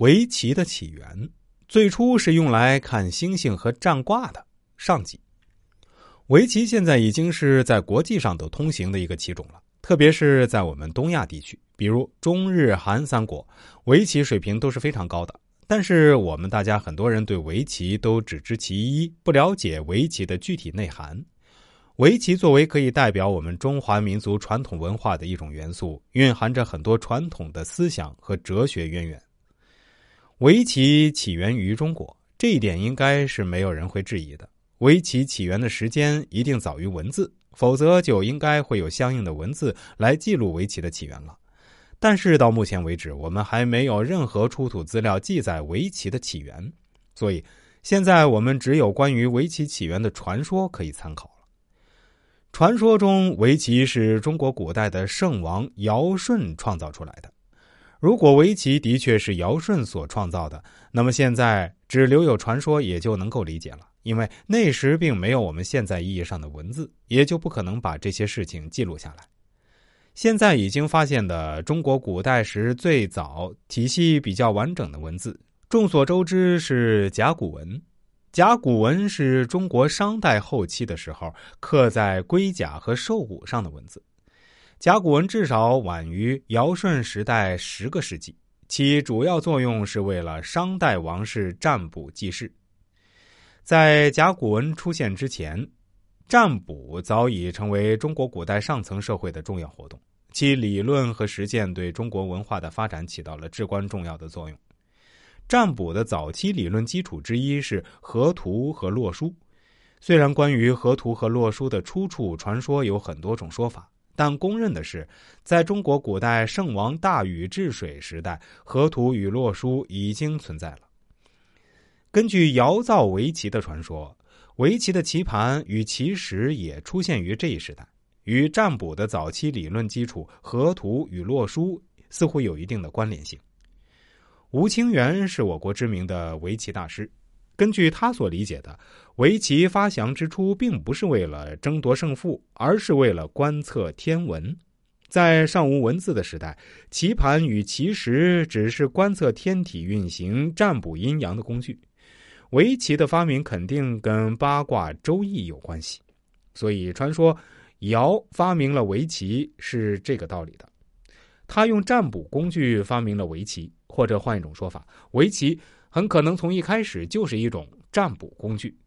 围棋的起源最初是用来看星星和占卦的。上集，围棋现在已经是在国际上都通行的一个棋种了，特别是在我们东亚地区，比如中日韩三国，围棋水平都是非常高的。但是我们大家很多人对围棋都只知其一，不了解围棋的具体内涵。围棋作为可以代表我们中华民族传统文化的一种元素，蕴含着很多传统的思想和哲学渊源。围棋起源于中国，这一点应该是没有人会质疑的。围棋起源的时间一定早于文字，否则就应该会有相应的文字来记录围棋的起源了。但是到目前为止，我们还没有任何出土资料记载围棋的起源，所以现在我们只有关于围棋起源的传说可以参考了。传说中，围棋是中国古代的圣王尧舜创造出来的。如果围棋的确是尧舜所创造的，那么现在只留有传说也就能够理解了，因为那时并没有我们现在意义上的文字，也就不可能把这些事情记录下来。现在已经发现的中国古代时最早、体系比较完整的文字，众所周知是甲骨文。甲骨文是中国商代后期的时候刻在龟甲和兽骨上的文字。甲骨文至少晚于尧舜时代十个世纪，其主要作用是为了商代王室占卜记事。在甲骨文出现之前，占卜早已成为中国古代上层社会的重要活动，其理论和实践对中国文化的发展起到了至关重要的作用。占卜的早期理论基础之一是河图和洛书，虽然关于河图和洛书的出处传说有很多种说法。但公认的是，在中国古代圣王大禹治水时代，河图与洛书已经存在了。根据尧造围棋的传说，围棋的棋盘与棋石也出现于这一时代，与占卜的早期理论基础河图与洛书似乎有一定的关联性。吴清源是我国知名的围棋大师。根据他所理解的，围棋发祥之初并不是为了争夺胜负，而是为了观测天文。在尚无文字的时代，棋盘与棋石只是观测天体运行、占卜阴阳的工具。围棋的发明肯定跟八卦、周易有关系，所以传说尧发明了围棋是这个道理的。他用占卜工具发明了围棋，或者换一种说法，围棋。很可能从一开始就是一种占卜工具。